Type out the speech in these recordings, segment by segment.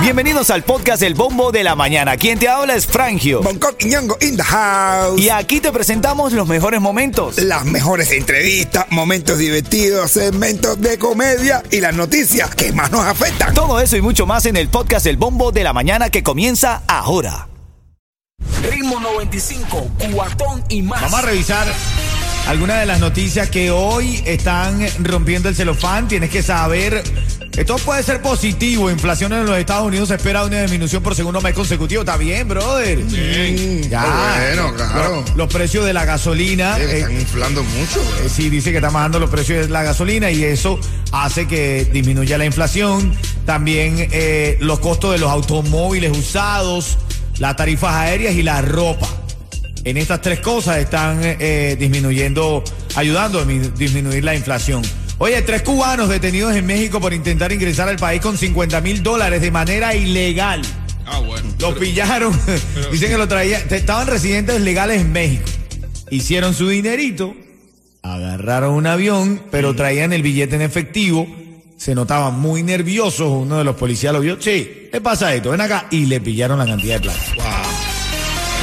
Bienvenidos al podcast El Bombo de la Mañana. Quien te habla es Frangio. Bangkok y Ñongo in the house. Y aquí te presentamos los mejores momentos. Las mejores entrevistas, momentos divertidos, segmentos de comedia y las noticias que más nos afectan. Todo eso y mucho más en el podcast El Bombo de la Mañana que comienza ahora. Ritmo 95, cuatón y más. Vamos a revisar algunas de las noticias que hoy están rompiendo el celofán. Tienes que saber, esto puede ser positivo. Inflación en los Estados Unidos se espera una disminución por segundo mes consecutivo. Está bien, brother. Bien. Ya. Bueno, claro. Los, los precios de la gasolina. Sí, eh, están inflando mucho. eh, sí, dice que está bajando los precios de la gasolina y eso hace que disminuya la inflación. También eh, los costos de los automóviles usados, las tarifas aéreas y la ropa. En estas tres cosas están eh, disminuyendo, ayudando a mi- disminuir la inflación. Oye, tres cubanos detenidos en México por intentar ingresar al país con 50 mil dólares de manera ilegal. Ah, bueno. Los pillaron. Dicen que lo traían. Estaban residentes legales en México. Hicieron su dinerito. Agarraron un avión, pero traían el billete en efectivo. Se notaban muy nerviosos. Uno de los policías lo vio. Sí, ¿qué pasa esto? Ven acá. Y le pillaron la cantidad de plata.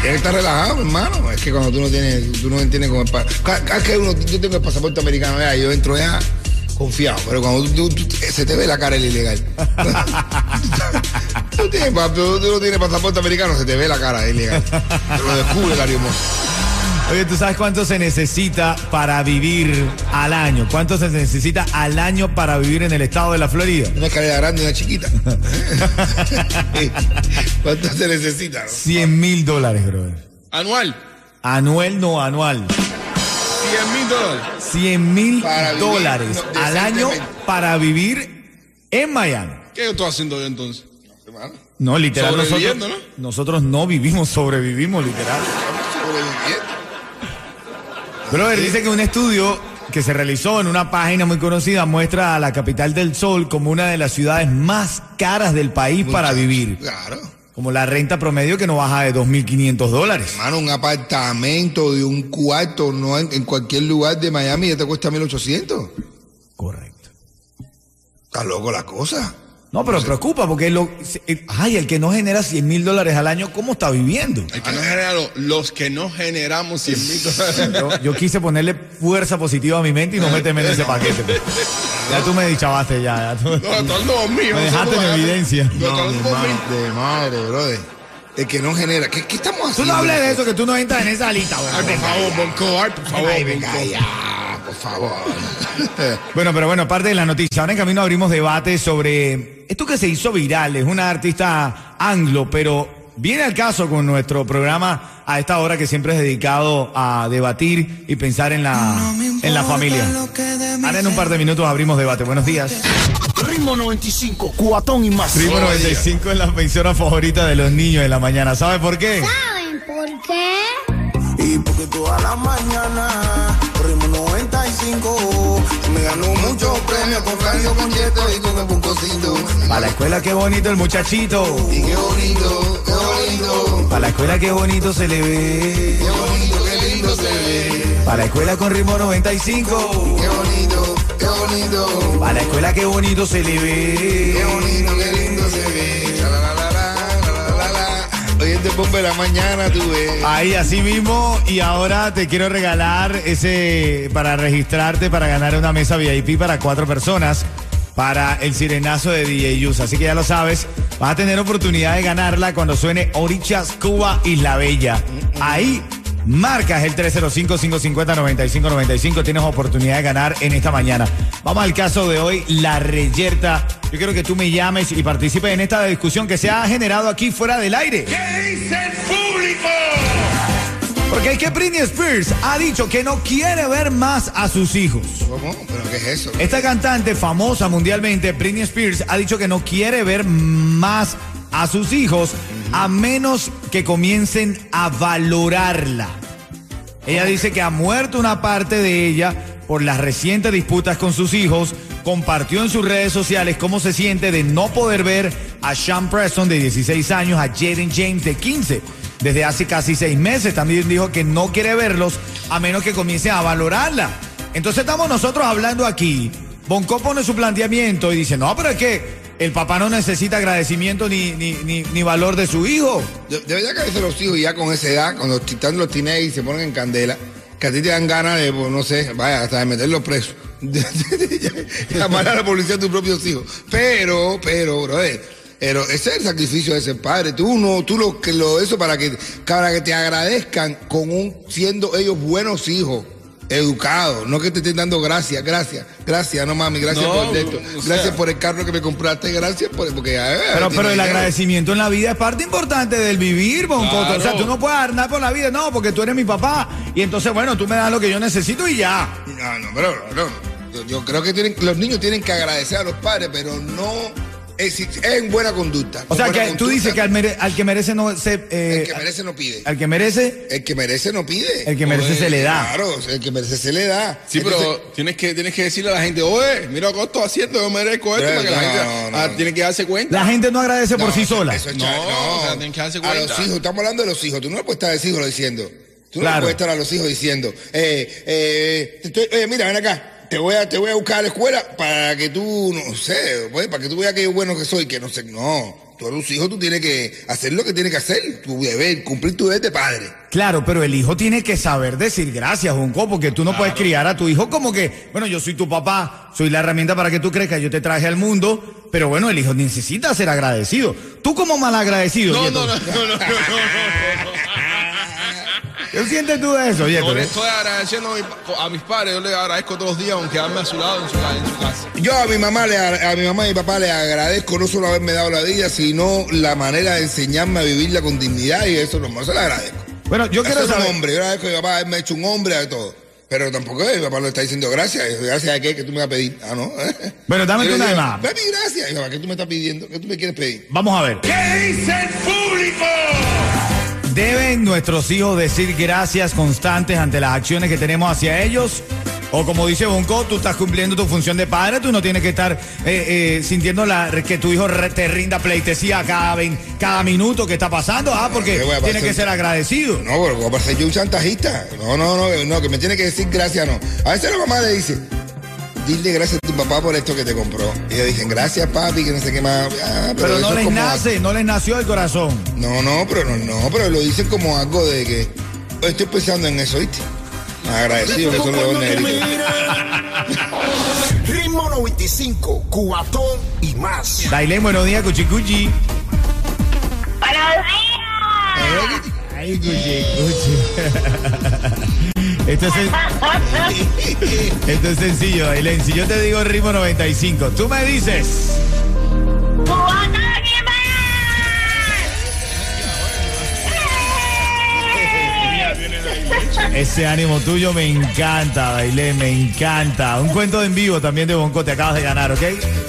Tienes que estar relajado, hermano. Es que cuando tú no tienes, tú no entiendes cómo es. pa- Cada, cada que uno, yo tengo el pasaporte americano, vea, yo entro ya confiado. Pero cuando tú, se te ve la cara el ilegal. tú, tienes, pa- tú- tú no tienes pasaporte americano, se te ve la cara el ilegal. Te lo descubre el Ariomón. Oye, ¿tú sabes cuánto se necesita para vivir al año? ¿Cuánto se necesita al año para vivir en el estado de la Florida? Una escalera grande y una chiquita. ¿Cuánto se necesita? no? 100 mil dólares, brother. Anual, Anuel, no anual. 100 mil dólares. 100 mil dólares no, al año para vivir en Miami. ¿Qué yo estoy haciendo yo entonces? No, literal. Nosotros, nosotros no vivimos, sobrevivimos, literal. sobreviviendo. Brother, dice que un estudio que se realizó en una página muy conocida muestra a la capital del sol como una de las ciudades más caras del país para vivir. Claro. Como la renta promedio que no baja de 2.500 dólares. Hermano, un apartamento de un cuarto no en, en cualquier lugar de Miami ya te cuesta 1800. Correcto. Está loco la cosa. No, pero preocupa porque lo, eh, ay, el que no genera 100 mil dólares al año, ¿cómo está viviendo? El que no genera lo- los que no generamos 100 mil dólares. Yo, yo quise ponerle fuerza positiva a mi mente y no meterme en ese paquete. Ya tú me dichabaste ya. ya tú- No, esto es lo mío. Me dejaste en evidencia. No, es de, lo madre, de madre, brother. El que no genera. ¿Qué, qué estamos Tú haciendo? no hables de eso, que tú no entras en esa lista. Ay, por favor, Bonco, ay, por favor, Ay, venga ya, por favor. Bueno, pero bueno, parte de la noticia. Ahora en camino abrimos debate sobre esto que se hizo viral. Es una artista anglo, pero viene al caso con nuestro programa a esta hora que siempre es dedicado a debatir y pensar en la, en la familia. Ahora en un par de minutos abrimos debate. Buenos días. Ritmo 95, cuatón y más. Primo 95 es la emisora favorita de los niños de la mañana. ¿Sabe por qué? ¿Saben por qué? Y porque toda la mañana Ritmo 95 Me ganó muchos premios con Franjo con Cheto y con el Buncocito Para la escuela qué bonito el muchachito. Y qué bonito, qué bonito Para la escuela qué bonito se le ve. Qué bonito, qué lindo se ve Para la escuela con ritmo 95. Qué bonito, qué bonito Para la escuela qué bonito se le Qué ve. bonito, qué lindo se ve bomba de la mañana, tú ves. Ahí así mismo y ahora te quiero regalar ese para registrarte para ganar una mesa VIP para cuatro personas para el sirenazo de DJ Yus. Así que ya lo sabes, vas a tener oportunidad de ganarla cuando suene Orichas Cuba Isla Bella. Ahí marcas el 305-550-9595. Tienes oportunidad de ganar en esta mañana. Vamos al caso de hoy, la reyerta. Yo quiero que tú me llames y participes en esta discusión que se ha generado aquí fuera del aire. ¿Qué dice el público? Porque es que Britney Spears ha dicho que no quiere ver más a sus hijos. ¿Cómo? ¿Pero qué es eso? Esta cantante famosa mundialmente, Britney Spears, ha dicho que no quiere ver más a sus hijos a menos que comiencen a valorarla. Ella dice que ha muerto una parte de ella por las recientes disputas con sus hijos. Compartió en sus redes sociales cómo se siente de no poder ver a Sean Preston de 16 años, a Jaden James de 15 desde hace casi seis meses. También dijo que no quiere verlos a menos que comiencen a valorarla. Entonces estamos nosotros hablando aquí. Bonco pone su planteamiento y dice, no, pero es que el papá no necesita agradecimiento ni, ni, ni, valor de su hijo. De, de verdad que a veces los hijos ya con esa edad, cuando están los teenagers y se ponen en candela, que a ti te dan ganas de, pues, no sé, vaya, hasta de meterlos presos. Llamar a la policía a tus propios hijos. Pero, pero, brother, pero ese es el sacrificio de ser padre. Tú no, tú lo que lo eso para que, para que te agradezcan con siendo ellos buenos hijos. Educados, no que te estén dando gracias, gracias, gracias, no mami, gracias No, por esto, sea- gracias por el carro que me compraste, gracias por porque eh, Pero, pero el dinero. agradecimiento en la vida es parte importante del vivir, Boncoto. Claro. O sea, tú no puedes andar por la vida, no, porque tú eres mi papá. Y entonces, bueno, tú me das lo que yo necesito y ya. No, no, pero no. Yo, yo creo que tienen, los niños tienen que agradecer a los padres, pero no en buena conducta. O sea, que tú dices que al, mere- al que merece no se... eh, el que merece no pide. al que merece, El que merece no pide. el que merece se le da. Claro, el que merece se le da. Sí, pero tienes que, tienes que decirle a la gente, oye, mira lo que estoy haciendo, yo merezco esto, para que la no, gente no, ah, no. tiene que darse cuenta. La gente no agradece por no, sí sola. eso es No, o sea, tienen que darse A cuenta. los hijos, estamos hablando de los hijos. Tú no le puedes estar a los hijos diciendo. Tú no Claro. le puedes estar a los hijos diciendo, eh, eh, te estoy- oye, mira, ven acá. Te voy, a, te voy a buscar a la escuela para que tú, no sé, pues, para que tú veas que yo bueno que soy, que no sé, no. Tú a los hijos tú tienes que hacer lo que tienes que hacer, tu deber, cumplir tu deber de padre. Claro, pero el hijo tiene que saber decir gracias, Junco, porque tú no puedes criar a tu hijo como que, bueno, yo soy tu papá, soy la herramienta para que tú crezcas, yo te traje al mundo, pero bueno, el hijo necesita ser agradecido. Tú como malagradecido, No, Yeto, no, no, no, no, no, no, ¿qué sientes tú de eso, Yeto? Yo le estoy agradeciendo a, mi- a mis padres, yo les agradezco todos los días, aunque a su lado en su, en su casa. Yo a mi mamá, le, a mi mamá y mi papá le agradezco no solo haberme dado la vida, sino la manera de enseñarme a vivirla con dignidad y eso no se lo agradezco. Bueno, yo quiero Hacer un saber, hombre, yo agradezco a mi papá haberme hecho un hombre de todo. Pero tampoco mi papá le está diciendo gracias. ¿Gracias a qué? ¿Que tú me vas a pedir? Ah, no. Bueno, dame tú una más. Papi, gracias. ¿qué tú me estás pidiendo? ¿Qué tú me quieres pedir? vamos a ver. ¿Qué dice el público? ¿Deben nuestros hijos decir gracias constantes ante las acciones que tenemos hacia ellos? O como dice Bonco, tú estás cumpliendo tu función de padre, tú no tienes que estar eh, eh, sintiendo la, que tu hijo te rinda pleitesía cada, minuto que está pasando, ah, porque ¿qué voy pasar? que ser agradecido. No, pero ¿cómo va a ser yo un chantajista? No, no, no, no, que me tiene que decir gracias, no. A veces la mamá le dice, dile gracias a tu papá por esto que te compró. Y ellos dicen, gracias papi, que no sé qué más. Ah, Pero no es les nace, no les nació el corazón. No, no, pero no, no, pero lo dicen como algo de que estoy pensando en eso, ¿viste? Agradecido que son los. Ritmo 95, Cubatón y más. Dailén, buenos días, cuchicuchi. ¡Buenos días! Ay, cuchi, cuchi. Esto es, sen- esto es sencillo, Dailén. Si yo te digo ritmo 95, tú me dices. Ese ánimo tuyo me encanta, Dailén, me encanta. Un cuento en vivo también de Bonco, te acabas de ganar, ¿ok?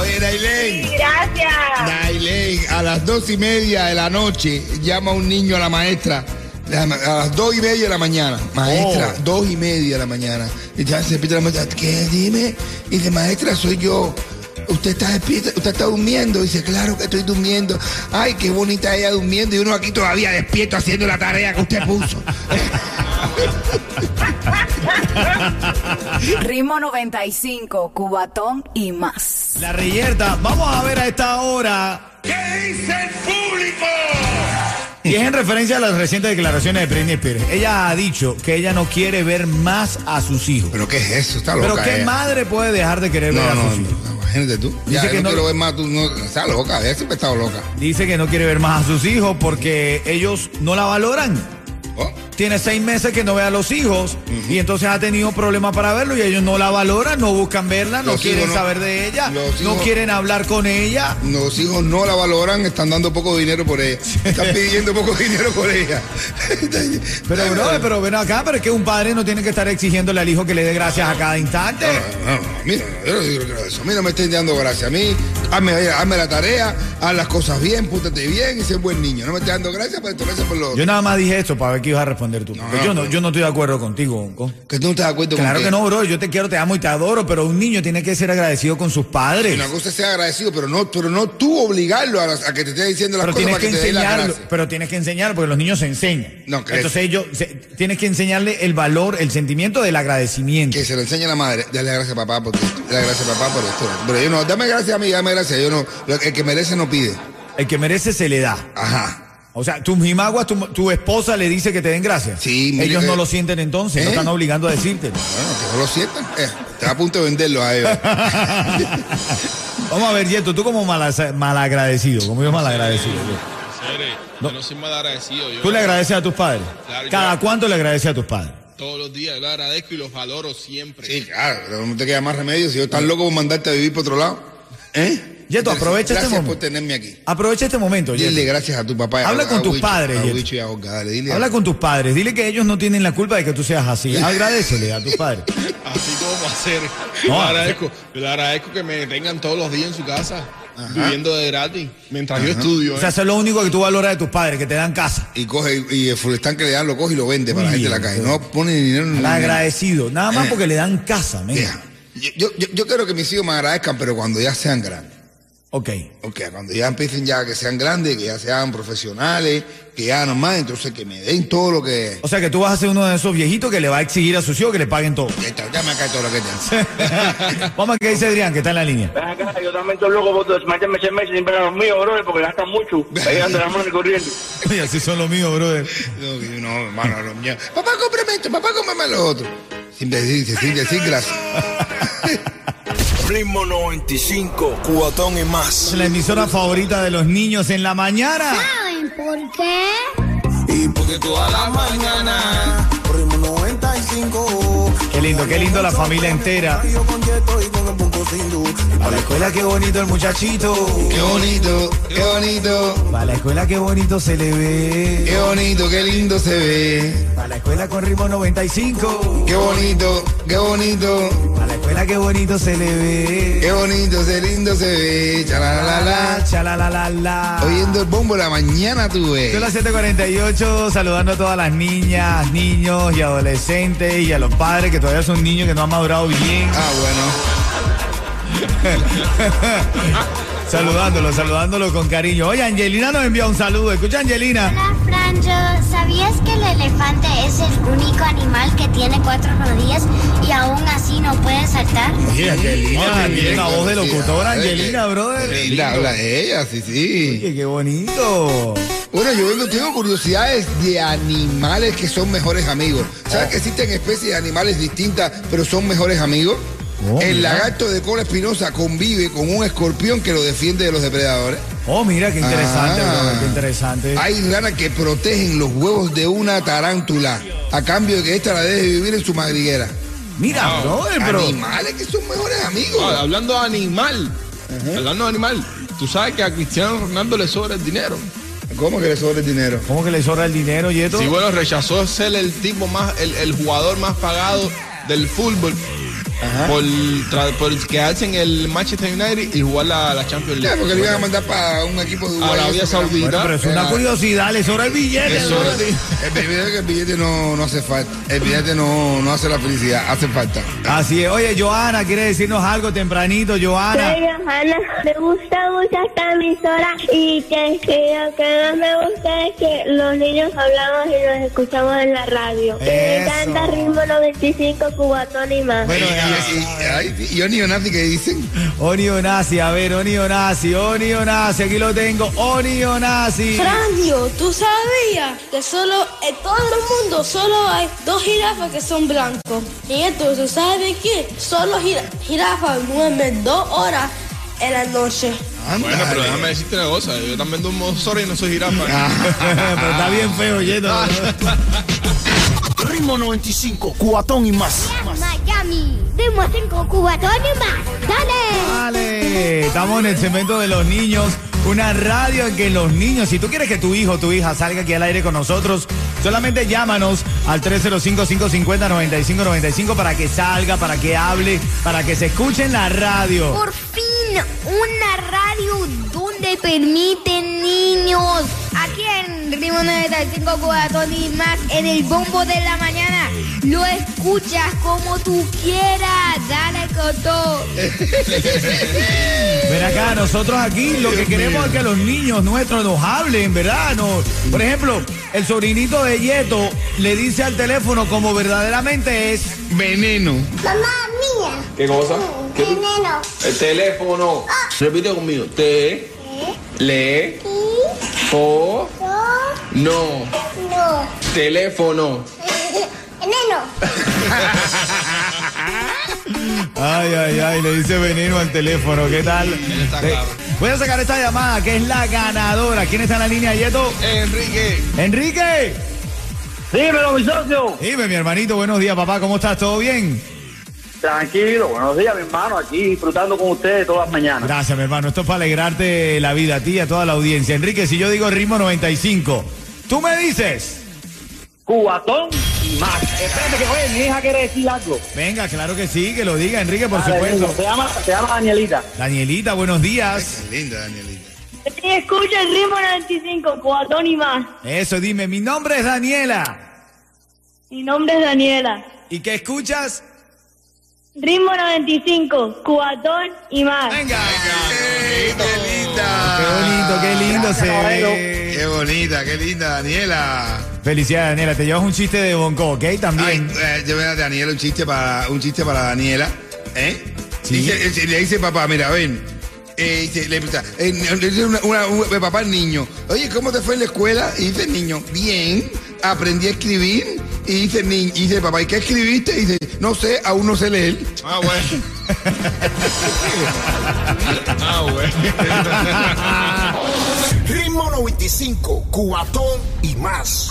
Oye, Dailén, Gracias. Dailén, a las dos y media de la noche llama un niño a la maestra. A las dos y media de la mañana, maestra, Oh. dos y media de la mañana. Y ya se repite la maestra, ¿qué? Dime. Y dice, maestra, soy yo. Usted está despierta, usted está durmiendo. Dice, claro que estoy durmiendo. Ay, qué bonita ella durmiendo. Y uno aquí todavía despierto haciendo la tarea que usted puso. Ritmo 95, Cubatón y más. La reyerta, vamos a ver a esta hora. ¿Qué dice el público? Y es en referencia a las recientes declaraciones de Britney Spears. Ella ha dicho que ella no quiere ver más a sus hijos. ¿Pero qué es eso? Está loca Pero ¿qué ella. madre puede dejar de querer ver a no, sus no, hijos? imagínate tú. Dice ya, que no, no- quiero ver más, tú no, está loca, ella siempre ha estado loca. Dice que no quiere ver más a sus hijos porque ellos no la valoran. Oh, Tiene seis meses que no ve a los hijos y entonces ha tenido problemas para verlo y ellos no la valoran, no buscan verla, no Los quieren no- saber de ella, no hijos- quieren hablar con ella. Los hijos no la valoran, están dando poco dinero por ella. Están pidiendo poco dinero por ella. Pero bro, pero ven acá, pero es que un padre no tiene que estar exigiéndole al hijo que le dé gracias a cada instante. No, no, no, a mí no, yo no digo eso. A mí no me estén dando gracias. A mí, hazme, hazme la tarea, haz las cosas bien, púntate bien y sé buen niño. No me estés dando gracias por esto, gracias por lo Yo nada más dije esto para ver qué ibas a responder tú. porque no, yo no, pero- yo no estoy de acuerdo contigo, Bonco. Que tú no estás de acuerdo con Claro que no, bro. Yo te quiero, te amo y te adoro, pero un niño tiene que ser agradecido con sus padres. Una cosa es ser agradecido, pero no, pero no tú obligarlo a, que te esté diciendo las Pero cosas tienes para que te enseñarlo, pero tienes que enseñar porque los niños se enseñan. No, ¿crees? Entonces ellos se- tienes que enseñarle el valor, el sentimiento del agradecimiento. Que se lo enseñe a la madre. Dale gracias a papá por esto. Dale gracias a papá por esto. Pero yo no, dame gracias a mí, dame gracias gracias. Yo no, lo- el que merece no pide. El que merece se le da. Ajá. O sea, tu jimaguas, tu, tu esposa le dice que te den gracias. Sí, mire Ellos no lo sienten entonces, no ¿Eh? están obligando a decirte. Bueno, que no lo sientan. Eh, está a punto de venderlo a ellos. Vamos a ver, Yeto, tú como mala- malagradecido, como yo malagradecido. Yo no soy mal agradecido. Yo ¿Tú le agradeces a tus padres? Claro, yo- ¿Cada cuánto le agradeces a tus padres? todos los días yo le agradezco y los valoro siempre. Sí, claro, pero no te queda más remedio. Si yo tan loco por mandarte a vivir por otro lado. ¿Eh? Yeto, aprovecha este Gracias momento. por tenerme aquí. Aprovecha este momento, Yeto. Dile gracias a tu papá. a- Habla a con tus Wicho, padres, A Yeto. Wicho y a Olga, dale, dile. Habla con tus padres, dile que ellos no tienen la culpa de que tú seas así. Agradecele a tus padres. Así como hacer. No, yo, le agradezco, yo le agradezco que me tengan todos los días en su casa, viviendo de gratis, mientras yo estudio. O ¿eh? sea, eso es lo único que tú valoras de tus padres, que te dan casa. Y coge y, y el fulestán que le dan lo coge y lo vende para la gente de la bien, calle. No pone ni dinero en agradecido, nada más Eh. porque le dan casa, yo, yo, yo- yo quiero que mis hijos me agradezcan, pero cuando ya sean grandes. Ok. Ok, cuando ya empiecen ya que sean grandes, que ya sean profesionales, que ya nomás, entonces que me den todo lo que... O sea que tú vas a ser uno de esos viejitos que le va a exigir a sus hijos que le paguen todo. Ya, está, ya me cae todo lo que tengo. Vamos a que dice Adrián, que está en la línea. Ven acá, yo también estoy loco por desmayarme ese mes siempre a los míos, bro, porque gastan mucho. Ahí anda la mano corriendo. Oye, así son los míos, brother. No, no, hermano, los míos. Papá, cómprame esto, papá, cómprame lo otro. Sin decir, sin decir gracias. Ritmo 95, cubatón y más. Es la emisora favorita de los niños en la mañana. ¿Saben por qué? Y porque toda la mañana, ritmo 95. Qué lindo, qué lindo la familia entera. Yo con Yeto y con el punto sin luz. A la escuela, qué bonito el muchachito. Qué bonito, qué bonito, A la escuela, qué bonito se le ve. qué bonito, qué lindo se ve. A la escuela con ritmo 95. Qué bonito, qué bonito, A la escuela, qué bonito se le ve. qué bonito, qué lindo se ve. Chalalala. Chalalalala. Oyendo el bombo la mañana tuve. Son las 7:48, saludando a todas las niñas, niños y adolescentes y a los padres que todavía son niños que no han madurado bien. Ah, bueno. Saludándolos, saludándolos con cariño. Oye, Angelina nos envía un saludo. Escucha, Angelina. Hola, Franjo. ¿Sabías que el elefante es el único animal que tiene cuatro rodillas y aún así no puede saltar? Oye, Angelina, tiene bien, una voz de locutora, Angelina, brother. qué linda habla ella, sí, sí. Oye, qué bonito. Bueno, yo vengo, tengo curiosidades de animales que son mejores amigos. ¿Sabes que existen especies de animales distintas, pero son mejores amigos? Oh, el mira. lagarto de cola espinosa convive con un escorpión que lo defiende de los depredadores. Oh, mira, qué interesante, Ah. brother, qué interesante. Hay ranas que protegen los huevos de una tarántula a cambio de que ésta la deje vivir en su madriguera. Mira, brother, pero. Animales que son mejores amigos. Ah, hablando de animal, hablando de animal, tú sabes que a Cristiano Ronaldo le sobra el dinero. ¿Cómo que le sobra el dinero? ¿Cómo que le sobra el dinero, Yeto? Sí, bueno, rechazó ser el tipo más, el, el jugador más pagado del fútbol por, tra- por quedarse en el Manchester United y jugar la, la Champions League. porque le iban a mandar para un equipo de Uruguay. Arabia eso, pero- Saudita. Bueno, pero es una Era- curiosidad, le sobra el billete. Eso es. El billete, el billete no, no hace falta. El billete no, no hace la felicidad, hace falta. Así es. Oye, Joana, ¿quiere decirnos algo tempranito, Joana? Soy Johanna, me gusta mucho esta emisora y que, que lo que más me gusta es que los niños hablamos y nos escuchamos en la radio. Y me Eso. encanta Ritmo 95, Cubatón y más. Bueno, y- y- y Oni Onati que dicen. Oni Onasi, a ver, Oni Onasi, Oni Onasi, aquí lo tengo, Oni Onasi. Franjo, ¿tú sabías que solo en todo el mundo solo hay dos jirafas que son blancos? Y entonces, ¿sabes qué? Solo jira- jirafas duermen dos horas en la noche. Bueno, pero déjame decirte una cosa, yo también duermo dos horas y no soy jirafa. Pero está bien feo, Yeto. Ritmo 95, cubatón y más. Miami, Ritmo 5, Cubatón y más. ¡Dale! Vale, estamos en el segmento de los niños, una radio en que los niños, si tú quieres que tu hijo o tu hija salga aquí al aire con nosotros, solamente llámanos al 305-550-9595 para que salga, para que hable, para que se escuche en la radio. Por fin, una radio donde permiten niños. Aquí en Ritmo 95 Cubatón y más, en el bombo de la mañana. Lo escuchas como tú quieras. Dale con todo. Ven acá, nosotros aquí lo que queremos es que los niños nuestros nos hablen, ¿verdad? No, por ejemplo, el sobrinito de Yeto le dice al teléfono como verdaderamente es. Veneno. Mamá mía. ¿Qué cosa? ¿Qué tú- El teléfono. Repite conmigo. Te. Le. Fo. No. Teléfono. Ay, ay, ay, le dice veneno al teléfono, ¿qué tal? está Eh, claro. voy a sacar esta llamada, que es la ganadora. ¿Quién está en la línea, Yeto? Enrique. ¡Enrique! Dímelo, mi socio. Dime, mi hermanito, buenos días, papá, ¿cómo estás? ¿Todo bien? Tranquilo, buenos días, mi hermano. Aquí disfrutando con ustedes todas las mañanas. Gracias, mi hermano. Esto es para alegrarte la vida a ti y a toda la audiencia. Enrique, si yo digo ritmo 95, tú me dices. Cubatón y más. Espérate que oye, mi hija quiere decir algo. Venga, claro que sí, que lo diga, Enrique, por Dale, supuesto. niño, Se llama, se llama Danielita. Danielita, buenos días. Linda, Danielita. Escucha el ritmo 95, cuatón y más. Eso, dime, mi nombre es Daniela. Mi nombre es Daniela. ¿Y qué escuchas? Ritmo 95, cuatón y más. Venga. ¡Ey, qué Qué bonito, qué lindo se caballero. ve. Qué bonita, qué linda, Daniela. Felicidades, Daniela. Te llevas un chiste de Bonco, ¿ok? Ay, También. eh, yo veo a Daniela un chiste para un chiste para Daniela, ¿eh? Sí. Dice- eh, le dice papá, mira, ven. Eh, dice, le pregunta, eh, le dice una- una- un- el papá al niño, oye, ¿cómo te fue en la escuela? Y dice el niño, bien, aprendí a escribir. Y dice niño, y dice papá, ¿y qué escribiste? Y dice, no sé, aún no sé leer. Ah, bueno. ah, bueno. Ritmo 95, cuatón y más.